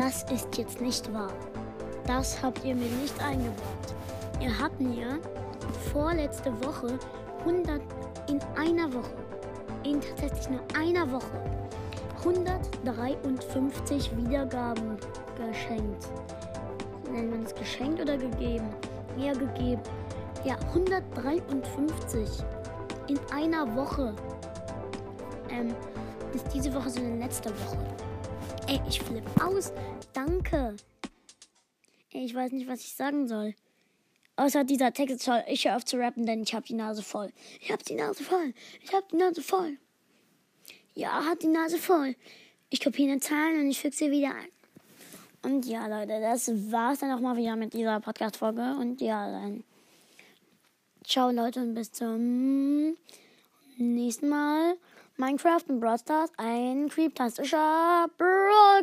Das ist jetzt nicht wahr. Das habt ihr mir nicht eingebaut. Ihr habt mir vorletzte Woche 100 in einer Woche, in tatsächlich nur einer Woche, 153 Wiedergaben geschenkt. Nennt man es geschenkt oder gegeben? Ja, gegeben. Ja, 153 in einer Woche. Ähm, ist diese Woche so eine letzte Woche. Ey, ich flippe aus. Danke. Ey, ich weiß nicht, was ich sagen soll. Außer dieser Text soll ich höre auf zu rappen, denn ich habe die Nase voll. Ich habe die Nase voll. Ich habe die Nase voll. Ja, hat die Nase voll. Ich kopiere eine Zahl und ich füge sie wieder ein. Und ja, Leute, das war's dann auch mal wieder mit dieser Podcast-Folge. Und ja, dann. Ciao, Leute, und bis zum nächsten Mal. Minecraft und Brawl Stars, ein creeptastischer Brawl